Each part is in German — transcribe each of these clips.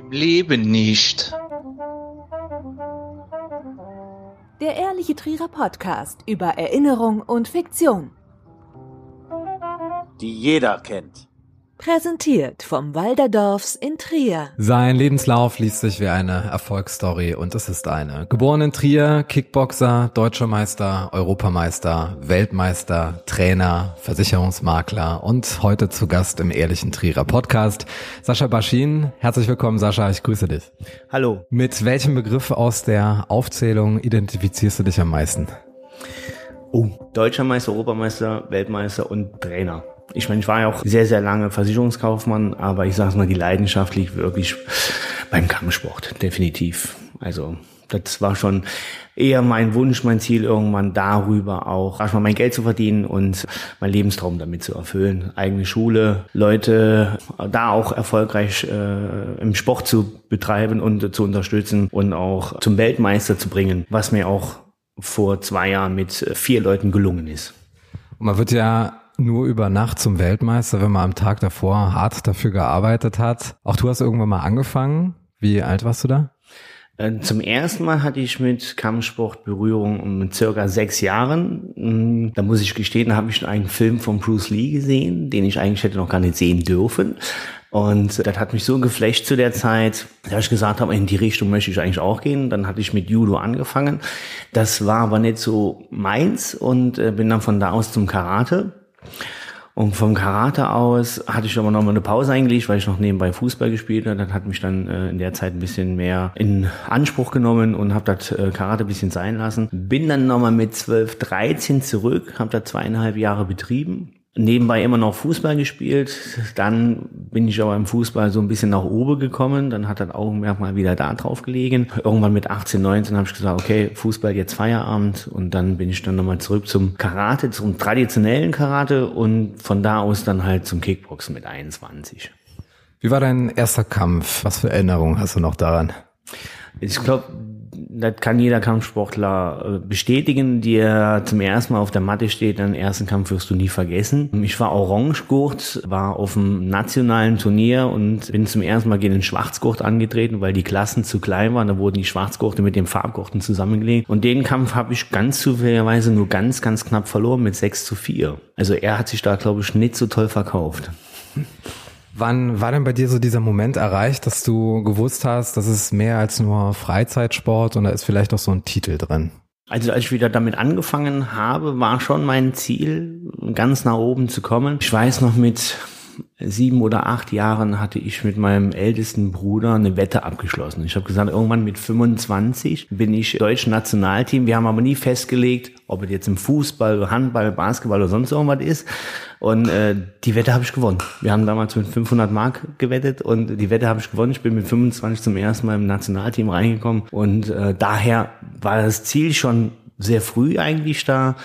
Im Leben nicht. Der Ehrliche Trierer Podcast über Erinnerung und Fiktion. Die jeder kennt. Präsentiert vom Walderdorfs in Trier. Sein Lebenslauf liest sich wie eine Erfolgsstory und es ist eine. Geboren in Trier, Kickboxer, Deutscher Meister, Europameister, Weltmeister, Trainer, Versicherungsmakler und heute zu Gast im Ehrlichen Trierer Podcast. Sascha Baschin, herzlich willkommen Sascha, ich grüße dich. Hallo. Mit welchem Begriff aus der Aufzählung identifizierst du dich am meisten? Oh, Deutscher Meister, Europameister, Weltmeister und Trainer. Ich meine, ich war ja auch sehr, sehr lange Versicherungskaufmann, aber ich sage mal, die Leidenschaft liegt wirklich beim Kampfsport, definitiv. Also das war schon eher mein Wunsch, mein Ziel, irgendwann darüber auch erstmal mein Geld zu verdienen und mein Lebenstraum damit zu erfüllen. Eigene Schule, Leute da auch erfolgreich äh, im Sport zu betreiben und zu unterstützen und auch zum Weltmeister zu bringen, was mir auch vor zwei Jahren mit vier Leuten gelungen ist. Man wird ja nur über Nacht zum Weltmeister, wenn man am Tag davor hart dafür gearbeitet hat. Auch du hast irgendwann mal angefangen. Wie alt warst du da? Äh, zum ersten Mal hatte ich mit Kampfsport Berührung um circa sechs Jahren. Mm, da muss ich gestehen, da habe ich einen Film von Bruce Lee gesehen, den ich eigentlich hätte noch gar nicht sehen dürfen. Und das hat mich so geflecht zu der Zeit, dass ich gesagt habe, in die Richtung möchte ich eigentlich auch gehen. Dann hatte ich mit Judo angefangen. Das war aber nicht so meins und äh, bin dann von da aus zum Karate. Und vom Karate aus hatte ich aber noch mal eine Pause eingelegt, weil ich noch nebenbei Fußball gespielt habe. Das hat mich dann äh, in der Zeit ein bisschen mehr in Anspruch genommen und habe das äh, Karate ein bisschen sein lassen. Bin dann noch mal mit 12, 13 zurück, habe da zweieinhalb Jahre betrieben nebenbei immer noch Fußball gespielt. Dann bin ich aber im Fußball so ein bisschen nach oben gekommen. Dann hat das Augenmerk mal wieder da drauf gelegen. Irgendwann mit 18, 19 habe ich gesagt, okay, Fußball jetzt Feierabend. Und dann bin ich dann nochmal zurück zum Karate, zum traditionellen Karate und von da aus dann halt zum Kickboxen mit 21. Wie war dein erster Kampf? Was für Erinnerungen hast du noch daran? Ich glaube, das kann jeder Kampfsportler äh, bestätigen, der zum ersten Mal auf der Matte steht, den ersten Kampf wirst du nie vergessen. Ich war Orangegurt, war auf dem nationalen Turnier und bin zum ersten Mal gegen den Schwarzgurt angetreten, weil die Klassen zu klein waren. Da wurden die Schwarzgurte mit den Farbgurten zusammengelegt. Und den Kampf habe ich ganz zufälligerweise nur ganz, ganz knapp verloren mit 6 zu 4. Also er hat sich da, glaube ich, nicht so toll verkauft. Wann war denn bei dir so dieser Moment erreicht, dass du gewusst hast, das ist mehr als nur Freizeitsport und da ist vielleicht auch so ein Titel drin? Also als ich wieder damit angefangen habe, war schon mein Ziel, ganz nach oben zu kommen. Ich weiß noch mit sieben oder acht Jahren hatte ich mit meinem ältesten Bruder eine Wette abgeschlossen. Ich habe gesagt, irgendwann mit 25 bin ich deutsch Nationalteam. Wir haben aber nie festgelegt, ob es jetzt im Fußball, Handball, Basketball oder sonst irgendwas ist. Und äh, die Wette habe ich gewonnen. Wir haben damals mit 500 Mark gewettet und die Wette habe ich gewonnen. Ich bin mit 25 zum ersten Mal im Nationalteam reingekommen und äh, daher war das Ziel schon sehr früh eigentlich da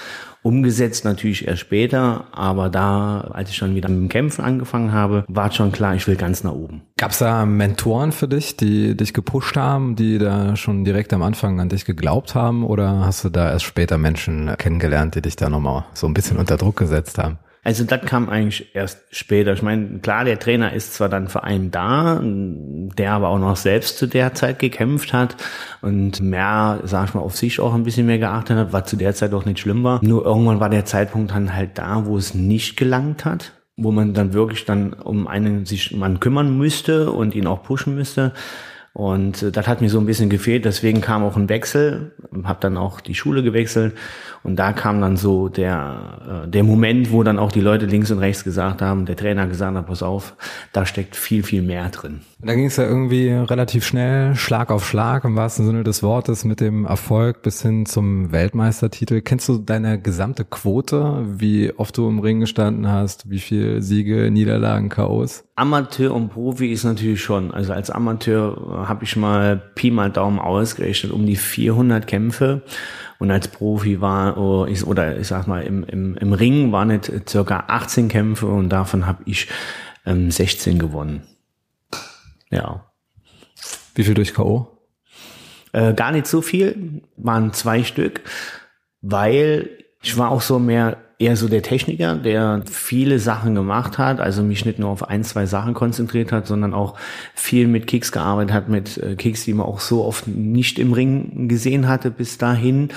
Umgesetzt natürlich erst später, aber da, als ich schon wieder mit dem Kämpfen angefangen habe, war schon klar, ich will ganz nach oben. Gab es da Mentoren für dich, die dich gepusht haben, die da schon direkt am Anfang an dich geglaubt haben oder hast du da erst später Menschen kennengelernt, die dich da nochmal so ein bisschen unter Druck gesetzt haben? Also das kam eigentlich erst später. Ich meine, klar, der Trainer ist zwar dann für einen da, der aber auch noch selbst zu der Zeit gekämpft hat und mehr, sag ich mal, auf sich auch ein bisschen mehr geachtet hat, was zu der Zeit auch nicht schlimm war. Nur irgendwann war der Zeitpunkt dann halt da, wo es nicht gelangt hat, wo man dann wirklich dann um einen sich man kümmern müsste und ihn auch pushen müsste. Und äh, das hat mir so ein bisschen gefehlt, deswegen kam auch ein Wechsel, habe dann auch die Schule gewechselt und da kam dann so der, äh, der Moment, wo dann auch die Leute links und rechts gesagt haben, der Trainer gesagt hat, pass auf, da steckt viel, viel mehr drin. Da ging es ja irgendwie relativ schnell, Schlag auf Schlag im wahrsten Sinne des Wortes mit dem Erfolg bis hin zum Weltmeistertitel. Kennst du deine gesamte Quote, wie oft du im Ring gestanden hast, wie viel Siege, Niederlagen, Chaos? Amateur und Profi ist natürlich schon. Also als Amateur habe ich mal Pi mal Daumen ausgerechnet um die 400 Kämpfe. Und als Profi war, oh, oder ich sag mal, im, im, im Ring waren es circa 18 Kämpfe und davon habe ich ähm, 16 gewonnen. Ja. Wie viel durch K.O.? Äh, gar nicht so viel, waren zwei Stück, weil ich war auch so mehr eher so der Techniker, der viele Sachen gemacht hat, also mich nicht nur auf ein, zwei Sachen konzentriert hat, sondern auch viel mit Kicks gearbeitet hat, mit äh, Kicks, die man auch so oft nicht im Ring gesehen hatte bis dahin,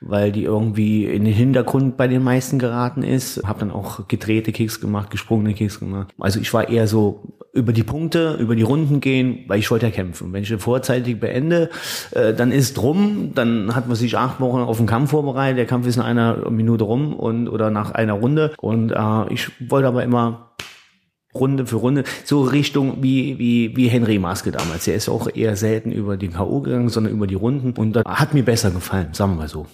weil die irgendwie in den Hintergrund bei den meisten geraten ist. Habe dann auch gedrehte Kicks gemacht, gesprungene Kicks gemacht. Also ich war eher so über die Punkte, über die Runden gehen, weil ich wollte ja kämpfen. Wenn ich den vorzeitig beende, äh, dann ist drum, dann hat man sich acht Wochen auf den Kampf vorbereitet. Der Kampf ist in einer Minute rum und oder nach einer Runde. Und äh, ich wollte aber immer Runde für Runde, so Richtung wie, wie, wie Henry Maske damals. Der ist auch eher selten über die K.O. gegangen, sondern über die Runden. Und das hat mir besser gefallen, sagen wir mal so.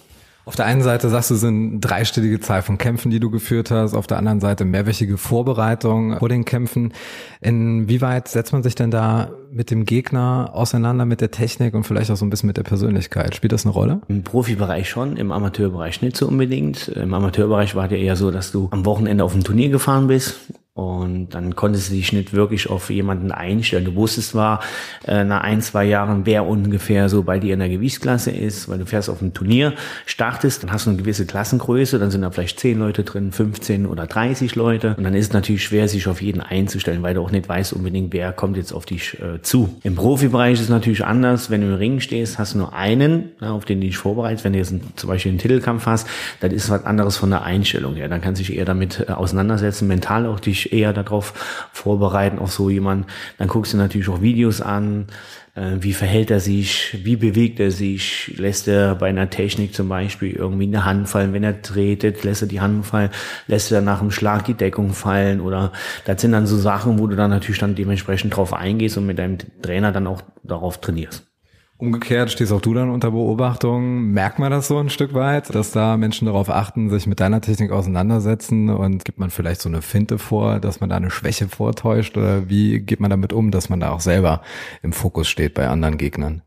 Auf der einen Seite sagst du, es sind dreistellige Zahl von Kämpfen, die du geführt hast. Auf der anderen Seite mehrwöchige Vorbereitung vor den Kämpfen. Inwieweit setzt man sich denn da mit dem Gegner auseinander, mit der Technik und vielleicht auch so ein bisschen mit der Persönlichkeit? Spielt das eine Rolle? Im Profibereich schon, im Amateurbereich nicht so unbedingt. Im Amateurbereich war der eher so, dass du am Wochenende auf ein Turnier gefahren bist und dann konntest du dich nicht wirklich auf jemanden einstellen. Du wusstest zwar äh, nach ein, zwei Jahren, wer ungefähr so bei dir in der Gewichtsklasse ist, weil du fährst auf ein Turnier, startest, dann hast du eine gewisse Klassengröße, dann sind da vielleicht 10 Leute drin, 15 oder 30 Leute. Und dann ist es natürlich schwer, sich auf jeden einzustellen, weil du auch nicht weißt unbedingt, wer kommt jetzt auf dich äh, zu. Im Profibereich ist es natürlich anders. Wenn du im Ring stehst, hast du nur einen, ja, auf den du dich vorbereitest. Wenn du jetzt einen, zum Beispiel einen Titelkampf hast, dann ist was anderes von der Einstellung her. Dann kannst du dich eher damit äh, auseinandersetzen, mental auch dich eher darauf vorbereiten, auf so jemanden. Dann guckst du natürlich auch Videos an, äh, wie verhält er sich, wie bewegt er sich, lässt er bei einer Technik zum Beispiel irgendwie eine Hand fallen, wenn er tretet, lässt er die Hand fallen, lässt er nach dem Schlag die Deckung fallen oder das sind dann so Sachen, wo du dann natürlich dann dementsprechend drauf eingehst und mit deinem Trainer dann auch darauf trainierst. Umgekehrt stehst auch du dann unter Beobachtung. Merkt man das so ein Stück weit, dass da Menschen darauf achten, sich mit deiner Technik auseinandersetzen und gibt man vielleicht so eine Finte vor, dass man da eine Schwäche vortäuscht oder wie geht man damit um, dass man da auch selber im Fokus steht bei anderen Gegnern?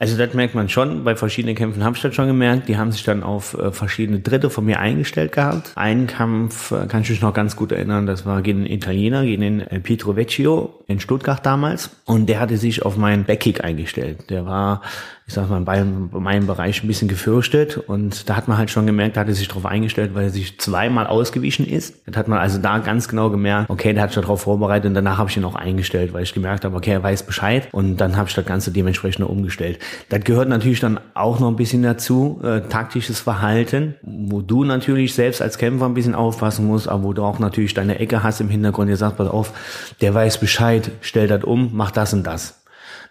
Also das merkt man schon. Bei verschiedenen Kämpfen habe ich das schon gemerkt. Die haben sich dann auf äh, verschiedene Dritte von mir eingestellt gehabt. Einen Kampf äh, kann ich mich noch ganz gut erinnern. Das war gegen den Italiener, gegen den äh, Pietro Vecchio in Stuttgart damals. Und der hatte sich auf meinen Backkick eingestellt. Der war ich sag mal, bei meinem Bereich ein bisschen gefürchtet und da hat man halt schon gemerkt, da hat er sich darauf eingestellt, weil er sich zweimal ausgewichen ist. Das hat man also da ganz genau gemerkt, okay, der hat sich darauf vorbereitet und danach habe ich ihn auch eingestellt, weil ich gemerkt habe, okay, er weiß Bescheid und dann habe ich das Ganze dementsprechend umgestellt. Das gehört natürlich dann auch noch ein bisschen dazu, äh, taktisches Verhalten, wo du natürlich selbst als Kämpfer ein bisschen aufpassen musst, aber wo du auch natürlich deine Ecke hast im Hintergrund, ihr sagt, pass auf, der weiß Bescheid, stell das um, mach das und das.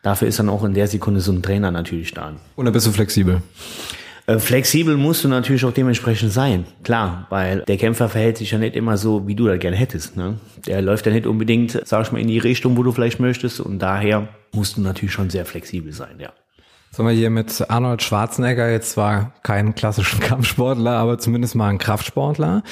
Dafür ist dann auch in der Sekunde so ein Trainer natürlich da. Und dann bist du flexibel. Äh, flexibel musst du natürlich auch dementsprechend sein, klar, weil der Kämpfer verhält sich ja nicht immer so, wie du das gerne hättest. Ne? Der läuft ja nicht unbedingt, sag ich mal, in die Richtung, wo du vielleicht möchtest und daher musst du natürlich schon sehr flexibel sein, ja. Haben wir hier mit Arnold Schwarzenegger jetzt zwar keinen klassischen Kampfsportler, aber zumindest mal einen Kraftsportler,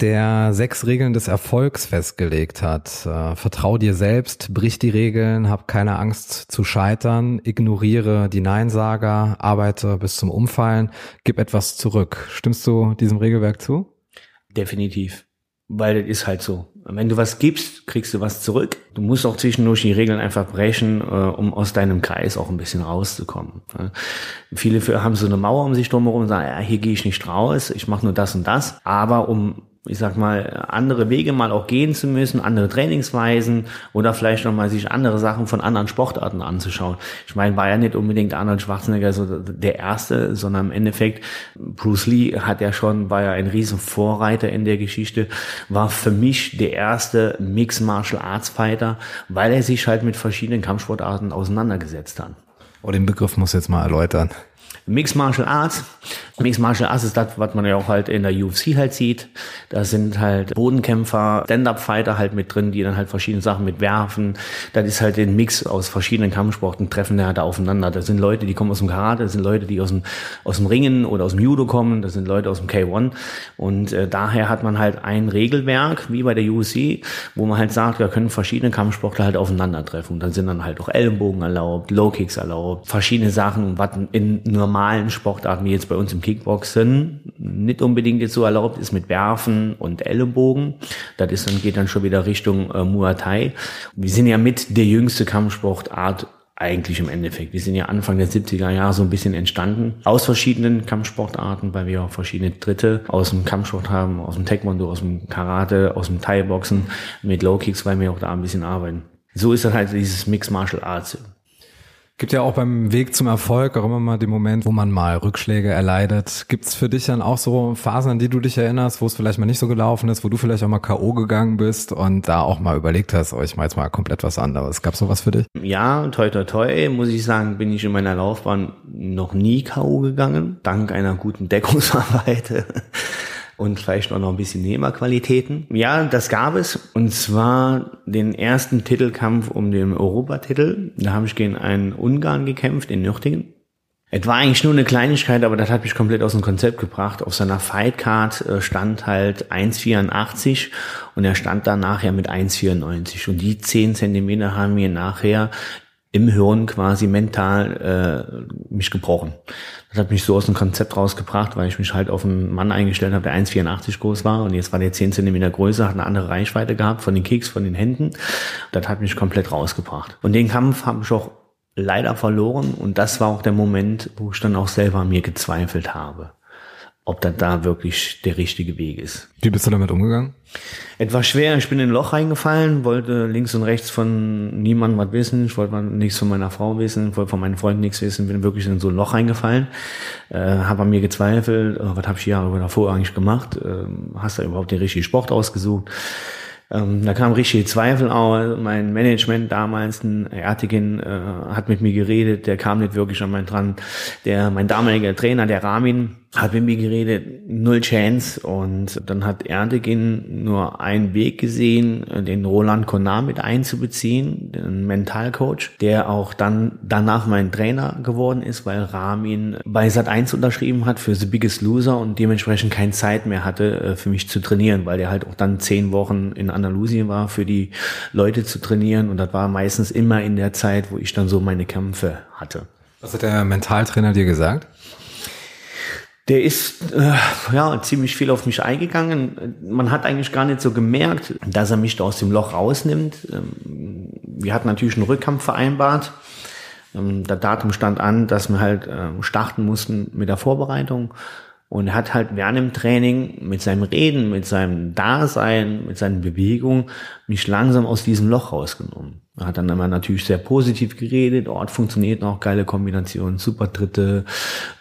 der sechs Regeln des Erfolgs festgelegt hat. Äh, vertrau dir selbst, brich die Regeln, hab keine Angst zu scheitern, ignoriere die Neinsager, arbeite bis zum Umfallen, gib etwas zurück. Stimmst du diesem Regelwerk zu? Definitiv weil das ist halt so. Wenn du was gibst, kriegst du was zurück. Du musst auch zwischendurch die Regeln einfach brechen, äh, um aus deinem Kreis auch ein bisschen rauszukommen. Viele haben so eine Mauer um sich drumherum und sagen, ja, hier gehe ich nicht raus, ich mache nur das und das. Aber um ich sag mal, andere Wege mal auch gehen zu müssen, andere Trainingsweisen oder vielleicht noch mal sich andere Sachen von anderen Sportarten anzuschauen. Ich meine, war ja nicht unbedingt Arnold Schwarzenegger so der Erste, sondern im Endeffekt Bruce Lee hat ja schon, war ja ein riesen Vorreiter in der Geschichte, war für mich der erste Mixed Martial Arts Fighter, weil er sich halt mit verschiedenen Kampfsportarten auseinandergesetzt hat. Oh, den Begriff muss jetzt mal erläutern. Mixed Martial Arts. Mixed Martial Arts ist das, was man ja auch halt in der UFC halt sieht. Da sind halt Bodenkämpfer, Stand-Up-Fighter halt mit drin, die dann halt verschiedene Sachen mit werfen. Das ist halt ein Mix aus verschiedenen Kampfsporten, treffen da aufeinander. Das sind Leute, die kommen aus dem Karate, das sind Leute, die aus dem, aus dem Ringen oder aus dem Judo kommen, das sind Leute aus dem K1. Und äh, daher hat man halt ein Regelwerk, wie bei der UFC, wo man halt sagt, da können verschiedene Kampfsportler halt aufeinandertreffen. Und dann sind dann halt auch Ellenbogen erlaubt, Low Kicks erlaubt, verschiedene Sachen, was in normalen Sportarten wie jetzt bei uns im Kickboxen nicht unbedingt jetzt so erlaubt ist mit Werfen und Ellenbogen. Das ist dann, geht dann schon wieder Richtung äh, Muay Thai. Wir sind ja mit der jüngste Kampfsportart eigentlich im Endeffekt. Wir sind ja Anfang der 70er Jahre so ein bisschen entstanden aus verschiedenen Kampfsportarten, weil wir auch verschiedene Dritte aus dem Kampfsport haben, aus dem Taekwondo, aus dem Karate, aus dem Thai-Boxen mit Low Kicks, weil wir auch da ein bisschen arbeiten. So ist dann halt dieses Mixed Martial Arts. Gibt ja auch beim Weg zum Erfolg auch immer mal den Moment, wo man mal Rückschläge erleidet. Gibt's für dich dann auch so Phasen, an die du dich erinnerst, wo es vielleicht mal nicht so gelaufen ist, wo du vielleicht auch mal K.O. gegangen bist und da auch mal überlegt hast, oh, ich mache jetzt mal komplett was anderes. Gab's sowas für dich? Ja, toi toi toi, muss ich sagen, bin ich in meiner Laufbahn noch nie K.O. gegangen, dank einer guten Deckungsarbeit und vielleicht auch noch ein bisschen Nehmerqualitäten. Ja, das gab es. Und zwar den ersten Titelkampf um den Europatitel. Da habe ich gegen einen Ungarn gekämpft in Nürtingen. Es war eigentlich nur eine Kleinigkeit, aber das hat mich komplett aus dem Konzept gebracht. Auf seiner Fightcard äh, stand halt 1,84 und er stand dann nachher mit 1,94. Und die 10 Zentimeter haben mir nachher im Hirn quasi mental äh, mich gebrochen. Das hat mich so aus dem Konzept rausgebracht, weil ich mich halt auf einen Mann eingestellt habe, der 1,84 groß war und jetzt war der 10 Zentimeter größer, hat eine andere Reichweite gehabt von den Kicks, von den Händen. Das hat mich komplett rausgebracht. Und den Kampf habe ich auch leider verloren und das war auch der Moment, wo ich dann auch selber an mir gezweifelt habe ob das da wirklich der richtige Weg ist. Wie bist du damit umgegangen? Etwas schwer. Ich bin in ein Loch reingefallen, wollte links und rechts von niemandem was wissen. Ich wollte nichts von meiner Frau wissen, wollte von meinen Freunden nichts wissen. Bin wirklich in so ein Loch reingefallen. Äh, habe an mir gezweifelt. Oh, was habe ich Jahre davor eigentlich gemacht? Äh, hast du überhaupt den richtigen Sport ausgesucht? Ähm, da kam richtig Zweifel auf. Mein Management damals, ein Ertigen, äh, hat mit mir geredet. Der kam nicht wirklich an meinen dran. Der, mein damaliger Trainer, der Ramin, hat mit mir geredet, null Chance. Und dann hat Erdegin nur einen Weg gesehen, den Roland Konar mit einzubeziehen, den Mentalcoach, der auch dann danach mein Trainer geworden ist, weil Ramin bei Sat1 unterschrieben hat für The Biggest Loser und dementsprechend keine Zeit mehr hatte, äh, für mich zu trainieren, weil der halt auch dann zehn Wochen in Andalusien war, für die Leute zu trainieren. Und das war meistens immer in der Zeit, wo ich dann so meine Kämpfe hatte. Was hat der Mentaltrainer dir gesagt? Der ist äh, ja ziemlich viel auf mich eingegangen. Man hat eigentlich gar nicht so gemerkt, dass er mich da aus dem Loch rausnimmt. Ähm, wir hatten natürlich einen Rückkampf vereinbart. Ähm, der Datum stand an, dass wir halt äh, starten mussten mit der Vorbereitung. Und hat halt während dem Training mit seinem Reden, mit seinem Dasein, mit seinen Bewegungen mich langsam aus diesem Loch rausgenommen. Er hat dann immer natürlich sehr positiv geredet, Ort oh, funktioniert noch, geile Kombination, super Dritte,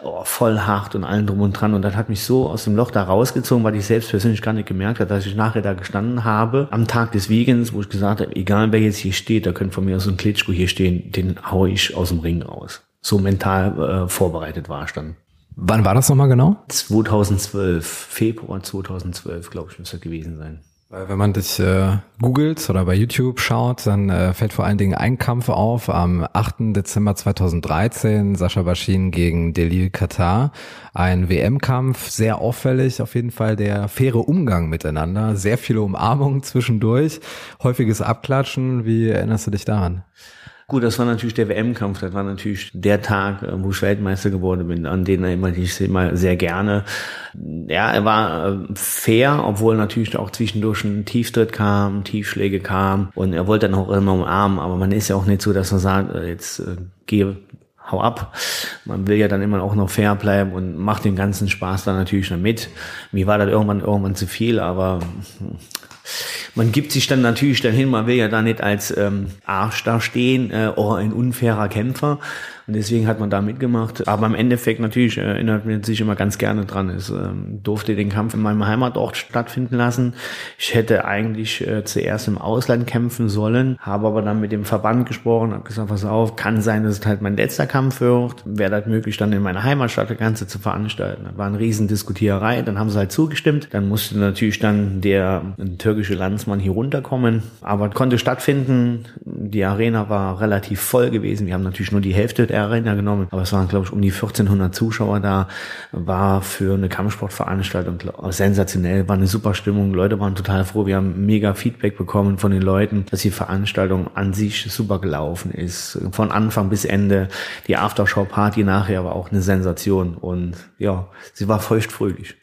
oh, voll hart und allen drum und dran. Und das hat mich so aus dem Loch da rausgezogen, weil ich selbst persönlich gar nicht gemerkt habe, dass ich nachher da gestanden habe, am Tag des Wiegens, wo ich gesagt habe, egal wer jetzt hier steht, da könnte von mir so ein Klitschko hier stehen, den hau ich aus dem Ring raus. So mental äh, vorbereitet war ich dann. Wann war das nochmal genau? 2012, Februar 2012, glaube ich, müsste das gewesen sein. Weil wenn man dich äh, googelt oder bei YouTube schaut, dann äh, fällt vor allen Dingen ein Kampf auf am 8. Dezember 2013, Sascha Baschin gegen Delil Katar. Ein WM-Kampf, sehr auffällig auf jeden Fall der faire Umgang miteinander, sehr viele Umarmungen zwischendurch, häufiges Abklatschen. Wie erinnerst du dich daran? Gut, das war natürlich der WM-Kampf, das war natürlich der Tag, äh, wo ich Weltmeister geworden bin, an den erinnere ich immer sehr gerne. Ja, er war äh, fair, obwohl natürlich auch zwischendurch ein Tieftritt kam, Tiefschläge kam und er wollte dann auch immer umarmen, aber man ist ja auch nicht so, dass man sagt, äh, jetzt gehe hau ab. Man will ja dann immer auch noch fair bleiben und macht den ganzen Spaß dann natürlich noch mit. Mir war das irgendwann irgendwann zu viel, aber man gibt sich dann natürlich dann hin, man will ja da nicht als ähm, Arsch da stehen äh, oder ein unfairer Kämpfer. Und deswegen hat man da mitgemacht. Aber im Endeffekt natürlich äh, erinnert man sich immer ganz gerne dran. Es ähm, durfte den Kampf in meinem Heimatort stattfinden lassen. Ich hätte eigentlich äh, zuerst im Ausland kämpfen sollen, habe aber dann mit dem Verband gesprochen, habe gesagt, pass auf, kann sein, dass es halt mein letzter Kampf wird. Wäre das möglich, dann in meiner Heimatstadt das Ganze zu veranstalten. Das war eine riesen Diskutiererei. Dann haben sie halt zugestimmt. Dann musste natürlich dann der türkische Landsmann hier runterkommen. Aber konnte stattfinden. Die Arena war relativ voll gewesen. Wir haben natürlich nur die Hälfte der Arena genommen, aber es waren, glaube ich, um die 1400 Zuschauer da. War für eine Kampfsportveranstaltung sensationell, war eine super Stimmung. Leute waren total froh. Wir haben mega Feedback bekommen von den Leuten, dass die Veranstaltung an sich super gelaufen ist. Von Anfang bis Ende. Die Aftershow-Party nachher war auch eine Sensation und ja, sie war feuchtfröhlich.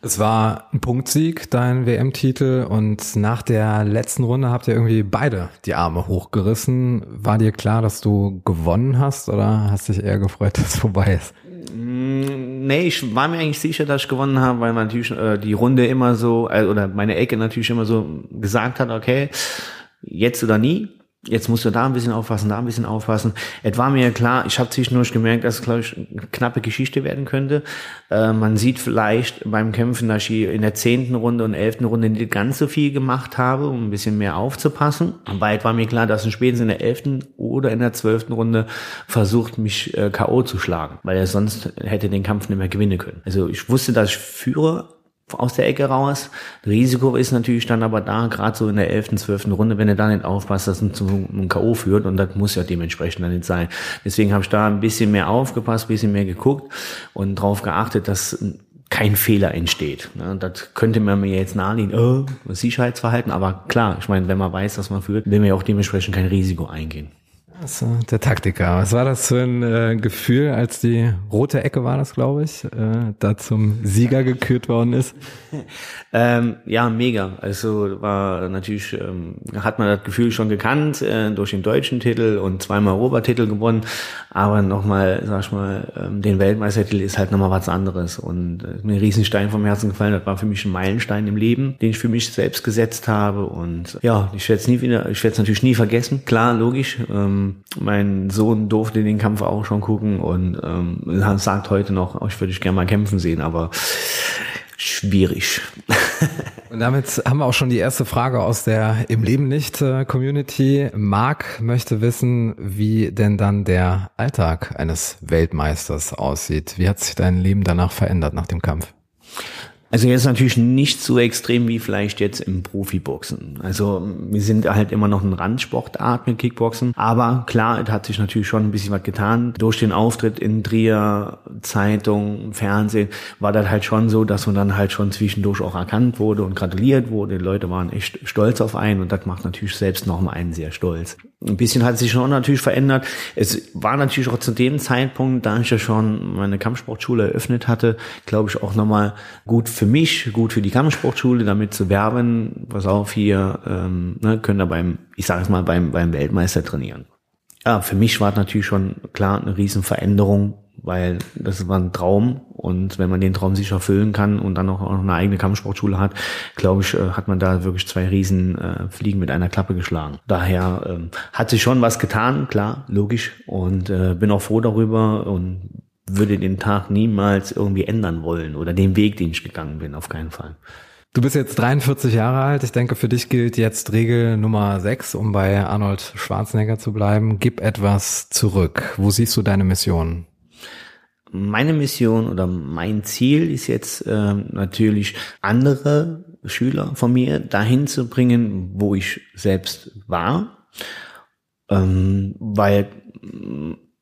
Es war ein Punktsieg, dein WM-Titel, und nach der letzten Runde habt ihr irgendwie beide die Arme hochgerissen. War dir klar, dass du gewonnen hast oder hast dich eher gefreut, dass es vorbei ist? Mm, nee, ich war mir eigentlich sicher, dass ich gewonnen habe, weil man natürlich äh, die Runde immer so, äh, oder meine Ecke natürlich immer so gesagt hat, okay, jetzt oder nie jetzt musst du da ein bisschen aufpassen, da ein bisschen aufpassen. Es war mir klar, ich habe zwischendurch gemerkt, dass es, glaube ich, eine knappe Geschichte werden könnte. Äh, man sieht vielleicht beim Kämpfen, dass ich in der zehnten Runde und elften Runde nicht ganz so viel gemacht habe, um ein bisschen mehr aufzupassen. Aber es war mir klar, dass er spätestens in der elften oder in der zwölften Runde versucht, mich äh, K.O. zu schlagen, weil er sonst hätte den Kampf nicht mehr gewinnen können. Also ich wusste, dass ich führe, aus der Ecke raus. Risiko ist natürlich dann aber da, gerade so in der 11., 12. Runde, wenn er da nicht aufpasst, dass es zu einem K.O. führt und das muss ja dementsprechend dann nicht sein. Deswegen habe ich da ein bisschen mehr aufgepasst, ein bisschen mehr geguckt und darauf geachtet, dass kein Fehler entsteht. Das könnte man mir jetzt nahelegen, oh, Sicherheitsverhalten, aber klar, ich meine, wenn man weiß, dass man führt, will man ja auch dementsprechend kein Risiko eingehen. Also, der Taktiker. Was war das für ein äh, Gefühl, als die rote Ecke war das, glaube ich, äh, da zum Sieger gekürt worden ist? ähm, ja, mega. Also war natürlich, ähm, hat man das Gefühl schon gekannt äh, durch den deutschen Titel und zweimal Obertitel gewonnen. Aber nochmal, sag ich mal, ähm, den Weltmeistertitel ist halt nochmal was anderes. Und äh, mir ein Riesenstein vom Herzen gefallen. Das war für mich ein Meilenstein im Leben, den ich für mich selbst gesetzt habe. Und ja, ich werde es nie wieder, ich werde es natürlich nie vergessen. Klar, logisch. Mein Sohn durfte den Kampf auch schon gucken und ähm, sagt heute noch, ich würde dich gerne mal kämpfen sehen, aber schwierig. Und damit haben wir auch schon die erste Frage aus der Im Leben nicht äh, Community. Marc möchte wissen, wie denn dann der Alltag eines Weltmeisters aussieht. Wie hat sich dein Leben danach verändert nach dem Kampf? Also jetzt natürlich nicht so extrem wie vielleicht jetzt im Profiboxen. Also wir sind halt immer noch ein Randsportart mit Kickboxen. Aber klar, es hat sich natürlich schon ein bisschen was getan. Durch den Auftritt in Trier, Zeitung, Fernsehen war das halt schon so, dass man dann halt schon zwischendurch auch erkannt wurde und gratuliert wurde. Die Leute waren echt stolz auf einen und das macht natürlich selbst nochmal einen sehr stolz. Ein bisschen hat sich schon natürlich verändert. Es war natürlich auch zu dem Zeitpunkt, da ich ja schon meine Kampfsportschule eröffnet hatte, glaube ich auch nochmal gut für mich, gut für die Kampfsportschule, damit zu werben, pass auf hier, ähm, ne, können da beim, ich sage es mal, beim, beim Weltmeister trainieren. Ja, für mich war natürlich schon klar eine Riesenveränderung, weil das war ein Traum und wenn man den Traum sich erfüllen kann und dann auch noch eine eigene Kampfsportschule hat, glaube ich, äh, hat man da wirklich zwei Riesen äh, Fliegen mit einer Klappe geschlagen. Daher ähm, hat sich schon was getan, klar, logisch und äh, bin auch froh darüber und würde den Tag niemals irgendwie ändern wollen oder den Weg, den ich gegangen bin, auf keinen Fall. Du bist jetzt 43 Jahre alt. Ich denke, für dich gilt jetzt Regel Nummer 6, um bei Arnold Schwarzenegger zu bleiben. Gib etwas zurück. Wo siehst du deine Mission? Meine Mission oder mein Ziel ist jetzt äh, natürlich andere Schüler von mir dahin zu bringen, wo ich selbst war. Ähm, weil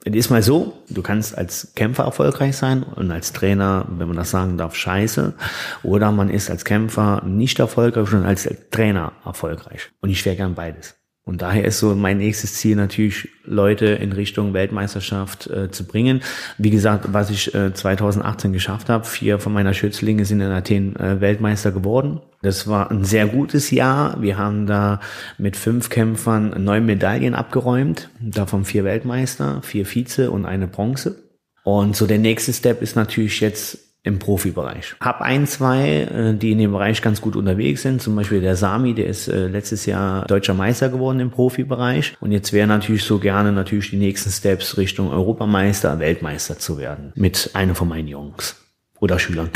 es ist mal so, du kannst als Kämpfer erfolgreich sein und als Trainer, wenn man das sagen darf, scheiße. Oder man ist als Kämpfer nicht erfolgreich und als Trainer erfolgreich. Und ich wäre gern beides. Und daher ist so mein nächstes Ziel natürlich, Leute in Richtung Weltmeisterschaft äh, zu bringen. Wie gesagt, was ich äh, 2018 geschafft habe, vier von meiner Schützlinge sind in Athen äh, Weltmeister geworden. Das war ein sehr gutes Jahr. Wir haben da mit fünf Kämpfern neun Medaillen abgeräumt, davon vier Weltmeister, vier Vize und eine Bronze. Und so der nächste Step ist natürlich jetzt im Profibereich. Hab ein, zwei, äh, die in dem Bereich ganz gut unterwegs sind. Zum Beispiel der Sami, der ist äh, letztes Jahr deutscher Meister geworden im Profibereich. Und jetzt wäre natürlich so gerne natürlich die nächsten Steps Richtung Europameister, Weltmeister zu werden. Mit einem von meinen Jungs oder Schülern.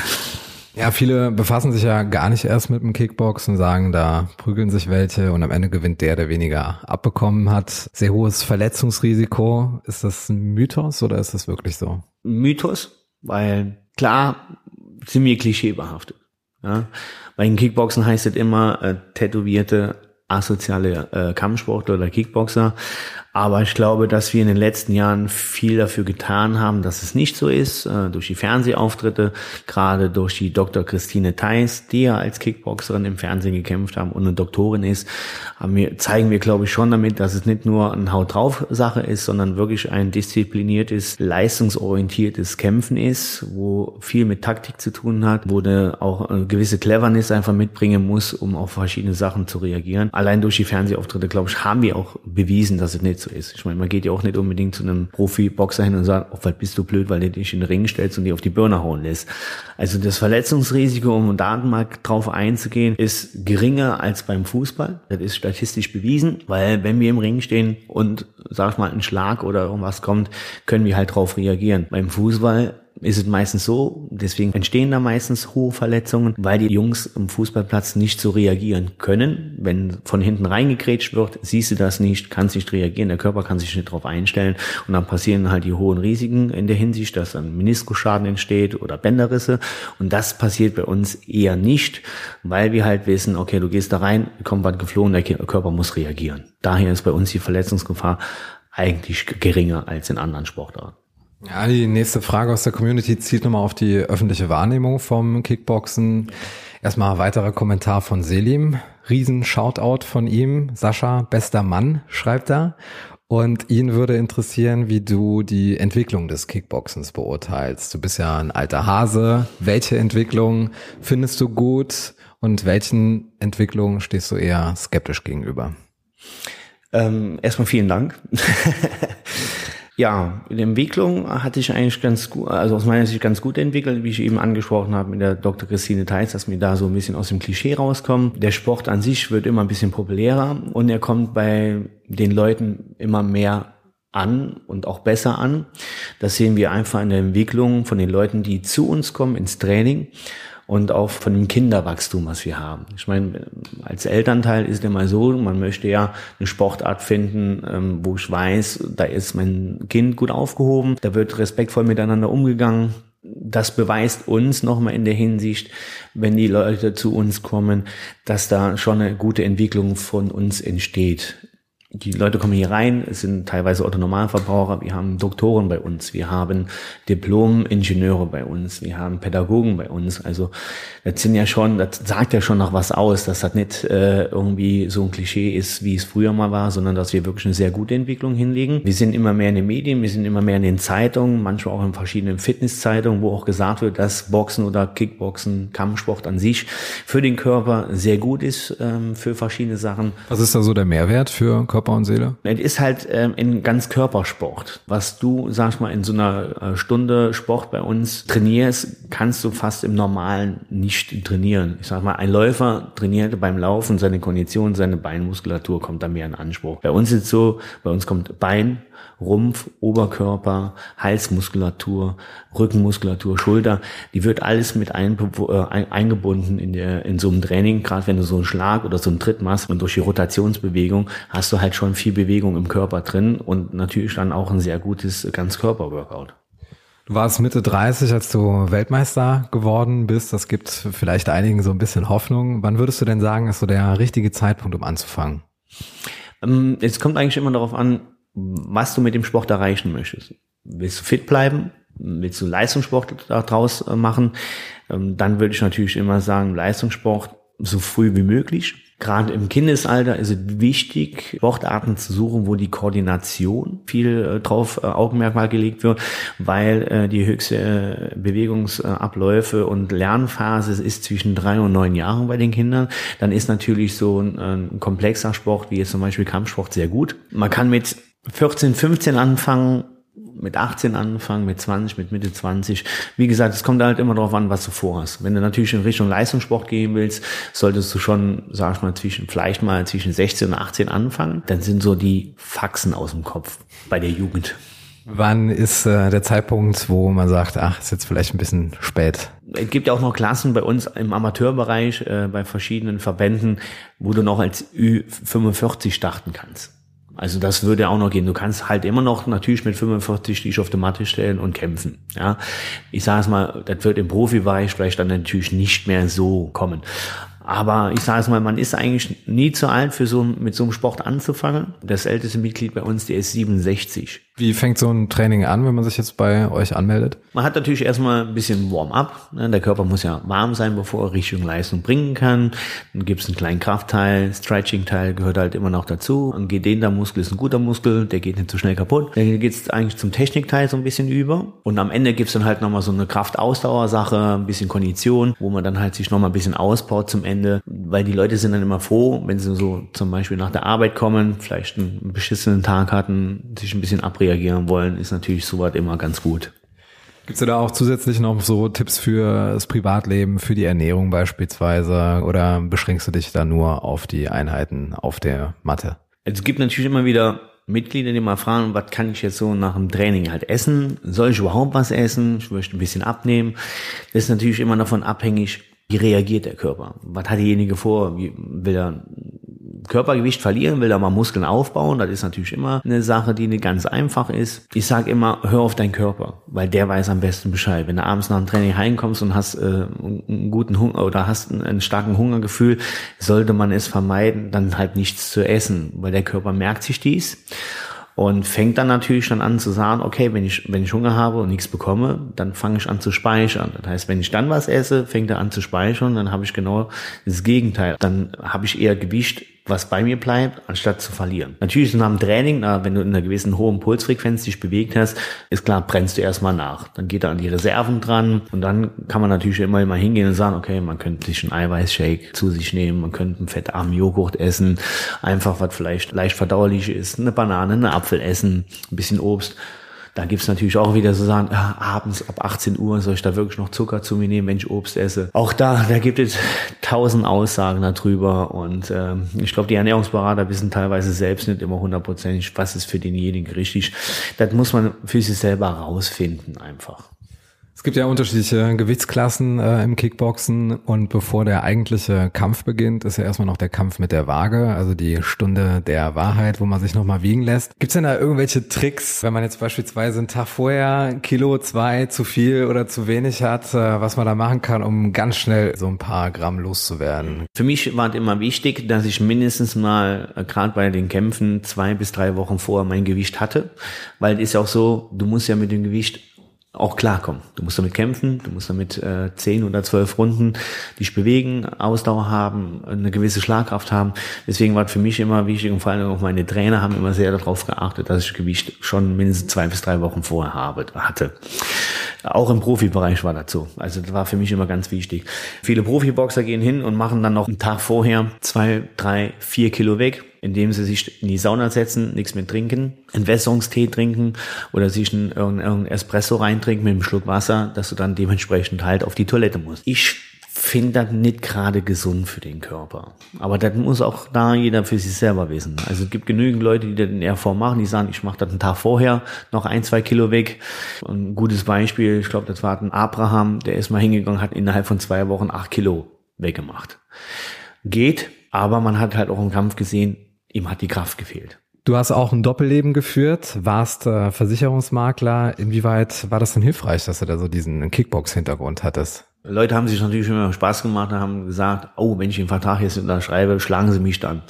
Ja, viele befassen sich ja gar nicht erst mit dem Kickboxen, sagen, da prügeln sich welche und am Ende gewinnt der, der weniger abbekommen hat. Sehr hohes Verletzungsrisiko. Ist das ein Mythos oder ist das wirklich so? Mythos, weil klar, ziemlich klischeebehaftet. Ja? Bei den Kickboxen heißt es immer äh, tätowierte asoziale äh, Kampfsportler oder Kickboxer. Aber ich glaube, dass wir in den letzten Jahren viel dafür getan haben, dass es nicht so ist. Äh, durch die Fernsehauftritte, gerade durch die Dr. Christine Theis, die ja als Kickboxerin im Fernsehen gekämpft haben und eine Doktorin ist, haben wir, zeigen wir, glaube ich, schon damit, dass es nicht nur ein Haut drauf Sache ist, sondern wirklich ein diszipliniertes, leistungsorientiertes Kämpfen ist, wo viel mit Taktik zu tun hat, wo du auch eine gewisse Cleverness einfach mitbringen muss, um auf verschiedene Sachen zu reagieren. Allein durch die Fernsehauftritte, glaube ich, haben wir auch bewiesen, dass es nicht so ist. Ich meine, man geht ja auch nicht unbedingt zu einem Profi-Boxer hin und sagt, oh, was bist du blöd, weil du dich in den Ring stellst und die auf die Birne hauen lässt. Also das Verletzungsrisiko, um da mal drauf einzugehen, ist geringer als beim Fußball. Das ist statistisch bewiesen, weil wenn wir im Ring stehen und, sag mal, ein Schlag oder irgendwas kommt, können wir halt drauf reagieren. Beim Fußball ist es meistens so, deswegen entstehen da meistens hohe Verletzungen, weil die Jungs im Fußballplatz nicht so reagieren können. Wenn von hinten reingekrätscht wird, siehst du das nicht, kannst nicht reagieren, der Körper kann sich nicht darauf einstellen und dann passieren halt die hohen Risiken in der Hinsicht, dass dann Meniskusschaden entsteht oder Bänderrisse und das passiert bei uns eher nicht, weil wir halt wissen, okay, du gehst da rein, kommt was geflohen, der Körper muss reagieren. Daher ist bei uns die Verletzungsgefahr eigentlich geringer als in anderen Sportarten. Ja, die nächste Frage aus der Community zielt nochmal auf die öffentliche Wahrnehmung vom Kickboxen. Erstmal weiterer Kommentar von Selim. Riesen Shoutout von ihm. Sascha, bester Mann, schreibt er. Und ihn würde interessieren, wie du die Entwicklung des Kickboxens beurteilst. Du bist ja ein alter Hase. Welche Entwicklung findest du gut und welchen Entwicklungen stehst du eher skeptisch gegenüber? Ähm, erstmal vielen Dank. Ja, die Entwicklung hatte ich eigentlich ganz gut, also aus meiner Sicht ganz gut entwickelt, wie ich eben angesprochen habe mit der Dr. Christine Theis, dass wir da so ein bisschen aus dem Klischee rauskommen. Der Sport an sich wird immer ein bisschen populärer und er kommt bei den Leuten immer mehr an und auch besser an. Das sehen wir einfach in der Entwicklung von den Leuten, die zu uns kommen ins Training und auch von dem Kinderwachstum, was wir haben. Ich meine, als Elternteil ist es immer so, man möchte ja eine Sportart finden, ähm, wo ich weiß, da ist mein Kind gut aufgehoben, da wird respektvoll miteinander umgegangen. Das beweist uns nochmal in der Hinsicht, wenn die Leute zu uns kommen, dass da schon eine gute Entwicklung von uns entsteht die Leute kommen hier rein, es sind teilweise Autonormalverbraucher, wir haben Doktoren bei uns, wir haben Diplom-Ingenieure bei uns, wir haben Pädagogen bei uns. Also das sind ja schon, das sagt ja schon noch was aus, dass das nicht äh, irgendwie so ein Klischee ist, wie es früher mal war, sondern dass wir wirklich eine sehr gute Entwicklung hinlegen. Wir sind immer mehr in den Medien, wir sind immer mehr in den Zeitungen, manchmal auch in verschiedenen Fitnesszeitungen, wo auch gesagt wird, dass Boxen oder Kickboxen, Kampfsport an sich für den Körper sehr gut ist, ähm, für verschiedene Sachen. Was ist da so der Mehrwert für Körper? Körper und Seele? Es ist halt ähm, in ganz Körpersport. Was du, sag mal, in so einer äh, Stunde Sport bei uns trainierst, kannst du fast im Normalen nicht trainieren. Ich sag mal, ein Läufer trainiert beim Laufen seine Kondition, seine Beinmuskulatur kommt da mehr in Anspruch. Bei uns ist es so, bei uns kommt Bein, Rumpf, Oberkörper, Halsmuskulatur, Rückenmuskulatur, Schulter, die wird alles mit äh, eingebunden in, der, in so einem Training, gerade wenn du so einen Schlag oder so einen Tritt machst und durch die Rotationsbewegung hast du halt schon viel Bewegung im Körper drin und natürlich dann auch ein sehr gutes Ganzkörper-Workout. Du warst Mitte 30, als du Weltmeister geworden bist. Das gibt vielleicht einigen so ein bisschen Hoffnung. Wann würdest du denn sagen, ist so der richtige Zeitpunkt, um anzufangen? Ähm, es kommt eigentlich immer darauf an, was du mit dem Sport erreichen möchtest. Willst du fit bleiben? Willst du Leistungssport daraus äh, machen? Ähm, dann würde ich natürlich immer sagen, Leistungssport so früh wie möglich. Gerade im Kindesalter ist es wichtig, Sportarten zu suchen, wo die Koordination viel äh, drauf äh, Augenmerk mal gelegt wird, weil die höchste Bewegungsabläufe und Lernphase ist zwischen drei und neun Jahren bei den Kindern. Dann ist natürlich so ein, ein komplexer Sport wie jetzt zum Beispiel Kampfsport sehr gut. Man kann mit 14, 15 anfangen, mit 18 anfangen, mit 20, mit Mitte 20. Wie gesagt, es kommt halt immer darauf an, was du vorhast. Wenn du natürlich in Richtung Leistungssport gehen willst, solltest du schon, sag ich mal, zwischen, vielleicht mal zwischen 16 und 18 anfangen. Dann sind so die Faxen aus dem Kopf bei der Jugend. Wann ist äh, der Zeitpunkt, wo man sagt, ach, ist jetzt vielleicht ein bisschen spät? Es gibt ja auch noch Klassen bei uns im Amateurbereich, äh, bei verschiedenen Verbänden, wo du noch als Ü45 starten kannst. Also das würde auch noch gehen. Du kannst halt immer noch natürlich mit 45 dich auf die Matte stellen und kämpfen. Ja, ich sage es mal, das wird im Profibereich vielleicht dann natürlich nicht mehr so kommen. Aber ich sage es mal, man ist eigentlich nie zu alt, für so, mit so einem Sport anzufangen. Das älteste Mitglied bei uns, der ist 67. Wie fängt so ein Training an, wenn man sich jetzt bei euch anmeldet? Man hat natürlich erstmal ein bisschen Warm-up. Ne? Der Körper muss ja warm sein, bevor er Richtung Leistung bringen kann. Dann gibt es einen kleinen Kraftteil, Stretching-Teil gehört halt immer noch dazu. Ein gedehnter Muskel ist ein guter Muskel, der geht nicht so schnell kaputt. Dann geht es eigentlich zum Technikteil so ein bisschen über. Und am Ende gibt es dann halt nochmal so eine Kraft-Ausdauer-Sache, ein bisschen Kondition, wo man dann halt sich nochmal ein bisschen ausbaut zum Ende. Weil die Leute sind dann immer froh, wenn sie so zum Beispiel nach der Arbeit kommen, vielleicht einen beschissenen Tag hatten, sich ein bisschen abreden reagieren wollen, ist natürlich sowas immer ganz gut. Gibt es da auch zusätzlich noch so Tipps für das Privatleben, für die Ernährung beispielsweise oder beschränkst du dich da nur auf die Einheiten auf der Matte? Es gibt natürlich immer wieder Mitglieder, die mal fragen, was kann ich jetzt so nach dem Training halt essen? Soll ich überhaupt was essen? Ich möchte ein bisschen abnehmen. Das ist natürlich immer davon abhängig, wie reagiert der Körper? Was hat derjenige vor? Wie, will er Körpergewicht verlieren, will er mal Muskeln aufbauen? Das ist natürlich immer eine Sache, die nicht ganz einfach ist. Ich sage immer, hör auf deinen Körper, weil der weiß am besten Bescheid. Wenn du abends nach dem Training heimkommst und hast äh, einen guten Hunger oder hast einen, einen starken Hungergefühl, sollte man es vermeiden, dann halt nichts zu essen, weil der Körper merkt sich dies und fängt dann natürlich schon an zu sagen, okay, wenn ich, wenn ich Hunger habe und nichts bekomme, dann fange ich an zu speichern. Das heißt, wenn ich dann was esse, fängt er an zu speichern, dann habe ich genau das Gegenteil. Dann habe ich eher Gewicht was bei mir bleibt, anstatt zu verlieren. Natürlich nach dem Training, wenn du in einer gewissen hohen Pulsfrequenz dich bewegt hast, ist klar, brennst du erstmal nach. Dann geht er an die Reserven dran und dann kann man natürlich immer mal hingehen und sagen, okay, man könnte sich einen Eiweißshake zu sich nehmen, man könnte einen fettarmen Joghurt essen, einfach was vielleicht leicht verdauerlich ist, eine Banane, einen Apfel essen, ein bisschen Obst. Da gibt's natürlich auch wieder so sagen, ja, abends ab 18 Uhr soll ich da wirklich noch Zucker zu mir nehmen, wenn ich Obst esse. Auch da, da gibt es tausend Aussagen darüber und ähm, ich glaube, die Ernährungsberater wissen teilweise selbst nicht immer hundertprozentig, was ist für denjenigen richtig. Das muss man für sich selber rausfinden einfach. Es gibt ja unterschiedliche Gewichtsklassen äh, im Kickboxen und bevor der eigentliche Kampf beginnt, ist ja erstmal noch der Kampf mit der Waage, also die Stunde der Wahrheit, wo man sich nochmal wiegen lässt. Gibt es denn da irgendwelche Tricks, wenn man jetzt beispielsweise einen Tag vorher Kilo, zwei zu viel oder zu wenig hat, äh, was man da machen kann, um ganz schnell so ein paar Gramm loszuwerden? Für mich war es immer wichtig, dass ich mindestens mal, äh, gerade bei den Kämpfen, zwei bis drei Wochen vorher mein Gewicht hatte, weil es ist ja auch so, du musst ja mit dem Gewicht auch klarkommen. Du musst damit kämpfen, du musst damit äh, zehn oder zwölf Runden dich bewegen, Ausdauer haben, eine gewisse Schlagkraft haben. Deswegen war es für mich immer wichtig und vor allem auch meine Trainer haben immer sehr darauf geachtet, dass ich Gewicht schon mindestens zwei bis drei Wochen vorher habe, hatte. Auch im Profibereich war das so. Also das war für mich immer ganz wichtig. Viele Profiboxer gehen hin und machen dann noch einen Tag vorher zwei, drei, vier Kilo weg indem sie sich in die Sauna setzen, nichts mehr trinken, Entwässerungstee trinken oder sich einen, irgendeinen Espresso reintrinken mit einem Schluck Wasser, dass du dann dementsprechend halt auf die Toilette musst. Ich finde das nicht gerade gesund für den Körper. Aber das muss auch da jeder für sich selber wissen. Also es gibt genügend Leute, die das in der Form machen, die sagen, ich mache das einen Tag vorher, noch ein, zwei Kilo weg. Ein gutes Beispiel, ich glaube, das war ein Abraham, der ist mal hingegangen, hat innerhalb von zwei Wochen acht Kilo weggemacht. Geht, aber man hat halt auch im Kampf gesehen, ihm hat die Kraft gefehlt. Du hast auch ein Doppelleben geführt, warst äh, Versicherungsmakler. Inwieweit war das denn hilfreich, dass du da so diesen Kickbox-Hintergrund hattest? Leute haben sich natürlich immer Spaß gemacht und haben gesagt, oh, wenn ich den Vertrag jetzt unterschreibe, schlagen sie mich dann.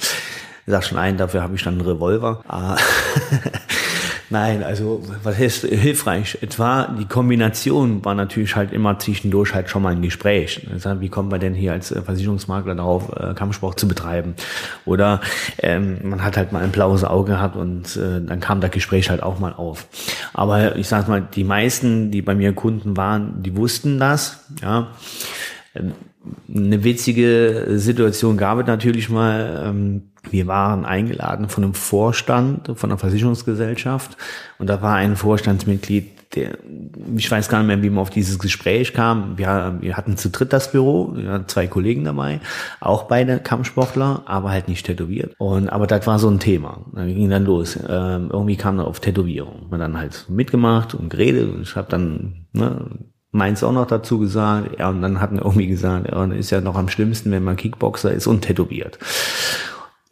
Ich sag schon ein, dafür habe ich dann einen Revolver. Nein, also was heißt hilfreich? Etwa die Kombination war natürlich halt immer zwischendurch halt schon mal ein Gespräch. Also, wie kommt man denn hier als äh, Versicherungsmakler darauf, äh, Kampfsport zu betreiben? Oder ähm, man hat halt mal ein blaues Auge gehabt und äh, dann kam das Gespräch halt auch mal auf. Aber ich sag mal, die meisten, die bei mir Kunden waren, die wussten das, ja. Ähm, eine witzige Situation gab es natürlich mal. Ähm, wir waren eingeladen von einem Vorstand von einer Versicherungsgesellschaft und da war ein Vorstandsmitglied, der, ich weiß gar nicht mehr, wie man auf dieses Gespräch kam. Wir, wir hatten zu dritt das Büro, wir hatten zwei Kollegen dabei, auch beide Kampfsportler, aber halt nicht tätowiert. Und aber das war so ein Thema. Da ging dann los. Ähm, irgendwie kam er auf Tätowierung. Man dann halt mitgemacht und geredet und ich habe dann ne, meins auch noch dazu gesagt. Ja, und dann hat er irgendwie gesagt, ja, ist ja noch am schlimmsten, wenn man Kickboxer ist und tätowiert.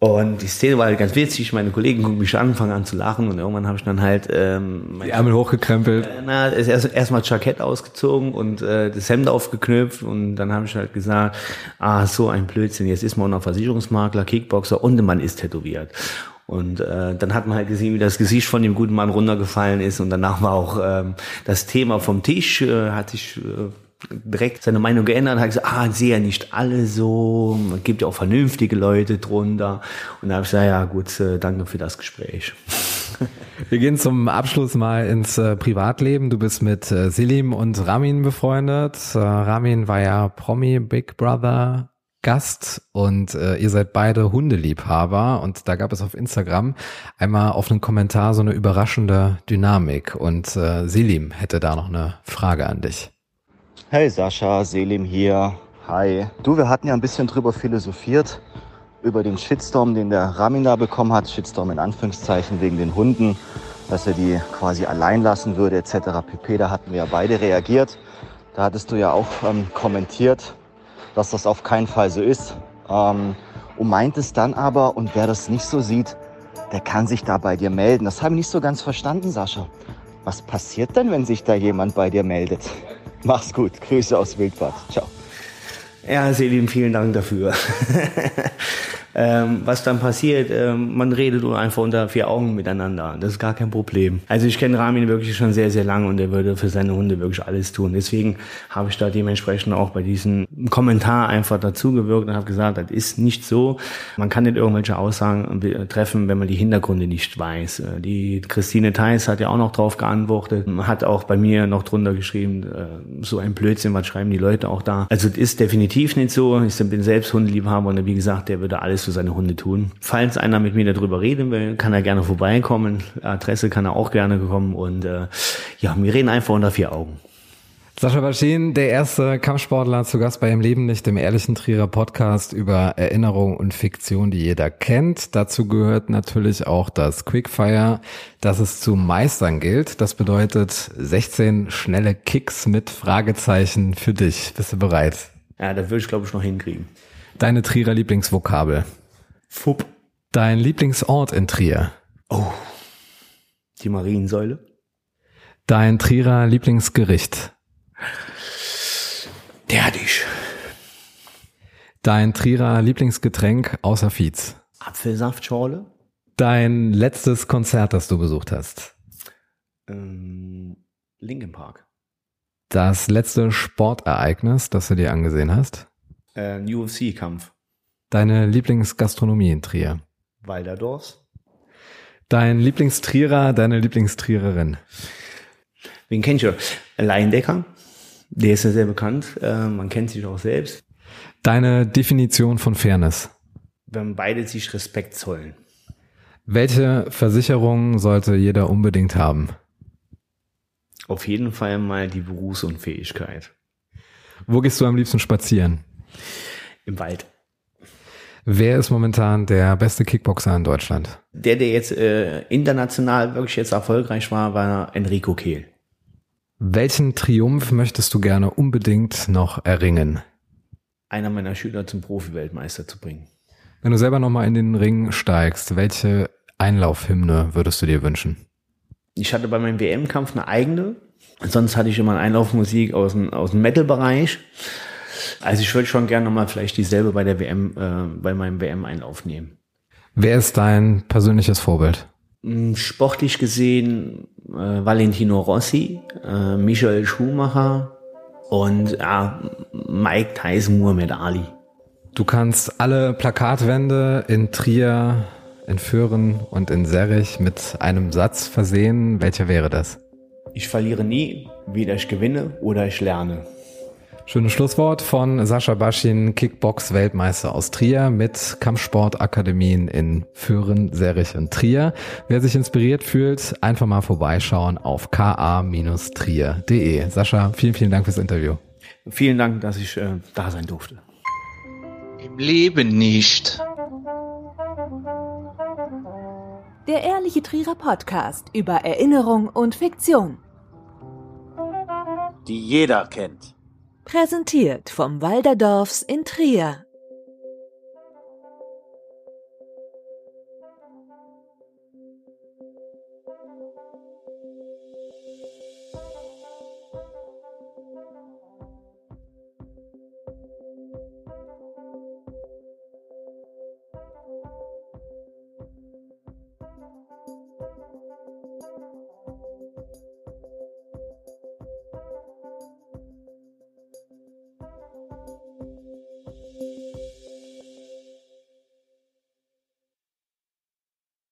Und die Szene war halt ganz witzig. Meine Kollegen gucken mich an, fangen an zu lachen und irgendwann habe ich dann halt ähm, die Ärmel hochgekrempelt. Äh, na, ist erst erstmal Jackett ausgezogen und äh, das Hemd aufgeknüpft und dann habe ich halt gesagt, ah so ein Blödsinn. Jetzt ist man auch noch Versicherungsmakler, Kickboxer und der Mann ist tätowiert. Und äh, dann hat man halt gesehen, wie das Gesicht von dem guten Mann runtergefallen ist und danach war auch ähm, das Thema vom Tisch, äh, hat sich äh, direkt seine Meinung geändert, hat gesagt, ah, sehe ja nicht alle so, gibt ja auch vernünftige Leute drunter. Und da habe ich gesagt, ja gut, äh, danke für das Gespräch. Wir gehen zum Abschluss mal ins äh, Privatleben. Du bist mit äh, Selim und Ramin befreundet. Ramin war ja Promi Big Brother Gast und ihr seid beide Hundeliebhaber und da gab es auf Instagram einmal auf einen Kommentar so eine überraschende Dynamik und Selim hätte da noch eine Frage an dich. Hey Sascha, Selim hier. Hi. Du, wir hatten ja ein bisschen drüber philosophiert, über den Shitstorm, den der Ramin da bekommen hat. Shitstorm in Anführungszeichen wegen den Hunden, dass er die quasi allein lassen würde etc. pp. Da hatten wir ja beide reagiert. Da hattest du ja auch ähm, kommentiert, dass das auf keinen Fall so ist. Ähm, und meintest dann aber, und wer das nicht so sieht, der kann sich da bei dir melden. Das habe ich nicht so ganz verstanden, Sascha. Was passiert denn, wenn sich da jemand bei dir meldet? Mach's gut. Grüße aus Wildbad. Ciao. Ja, Selim, vielen Dank dafür. ähm, was dann passiert, ähm, man redet einfach unter vier Augen miteinander. Das ist gar kein Problem. Also ich kenne Ramin wirklich schon sehr, sehr lange und er würde für seine Hunde wirklich alles tun. Deswegen habe ich da dementsprechend auch bei diesem Kommentar einfach dazugewirkt und habe gesagt, das ist nicht so. Man kann nicht irgendwelche Aussagen treffen, wenn man die Hintergründe nicht weiß. Äh, die Christine Theis hat ja auch noch drauf geantwortet, hat auch bei mir noch drunter geschrieben, äh, so ein Blödsinn, was schreiben die Leute auch da. Also das ist definitiv nicht so. Ich bin selbst Hundeliebhaber und wie gesagt, der würde alles für seine Hunde tun. Falls einer mit mir darüber reden will, kann er gerne vorbeikommen. Adresse kann er auch gerne kommen und äh, ja, wir reden einfach unter vier Augen. Sascha Baschin, der erste Kampfsportler zu Gast bei Im Leben nicht, dem ehrlichen Trierer Podcast über Erinnerung und Fiktion, die jeder kennt. Dazu gehört natürlich auch das Quickfire, das es zu meistern gilt. Das bedeutet 16 schnelle Kicks mit Fragezeichen für dich. Bist du bereit? Ja, das würde ich glaube ich noch hinkriegen. Deine Trierer Lieblingsvokabel? Fupp. Dein Lieblingsort in Trier? Oh, die Mariensäule. Dein Trierer Lieblingsgericht? Der dich. Dein Trierer Lieblingsgetränk außer Fietz? Apfelsaftschorle. Dein letztes Konzert, das du besucht hast? Ähm, Linkin Park. Das letzte Sportereignis, das du dir angesehen hast? Äh, UFC-Kampf. Deine Lieblingsgastronomie in Trier? Walderdorfs. Dein Lieblingstrierer, deine Lieblingstriererin? Wen kennt ihr? Leindecker. Der ist ja sehr bekannt. Äh, man kennt sich auch selbst. Deine Definition von Fairness? Wenn beide sich Respekt zollen. Welche Versicherung sollte jeder unbedingt haben? Auf jeden Fall mal die Berufsunfähigkeit. Wo gehst du am liebsten spazieren? Im Wald. Wer ist momentan der beste Kickboxer in Deutschland? Der, der jetzt äh, international wirklich jetzt erfolgreich war, war Enrico Kehl. Welchen Triumph möchtest du gerne unbedingt noch erringen? Einer meiner Schüler zum Profi-Weltmeister zu bringen. Wenn du selber nochmal in den Ring steigst, welche Einlaufhymne würdest du dir wünschen? Ich hatte bei meinem WM-Kampf eine eigene. Sonst hatte ich immer eine Einlaufmusik aus dem, aus dem Metal-Bereich. Also ich würde schon gerne nochmal vielleicht dieselbe bei der WM, äh, bei meinem WM-Einlauf nehmen. Wer ist dein persönliches Vorbild? Mm, sportlich gesehen äh, Valentino Rossi, äh, Michael Schumacher und Mike Tyson Muhammad Ali. Du kannst alle Plakatwände in Trier, in Föhren und in Serrich mit einem Satz versehen. Welcher wäre das? Ich verliere nie, weder ich gewinne oder ich lerne. Schönes Schlusswort von Sascha Baschin, Kickbox-Weltmeister aus Trier mit Kampfsportakademien in Föhren, Serrich und Trier. Wer sich inspiriert fühlt, einfach mal vorbeischauen auf ka-trier.de. Sascha, vielen, vielen Dank fürs Interview. Vielen Dank, dass ich äh, da sein durfte. Im Leben nicht. Der Ehrliche Trierer Podcast über Erinnerung und Fiktion. Die jeder kennt. Präsentiert vom Walderdorfs in Trier.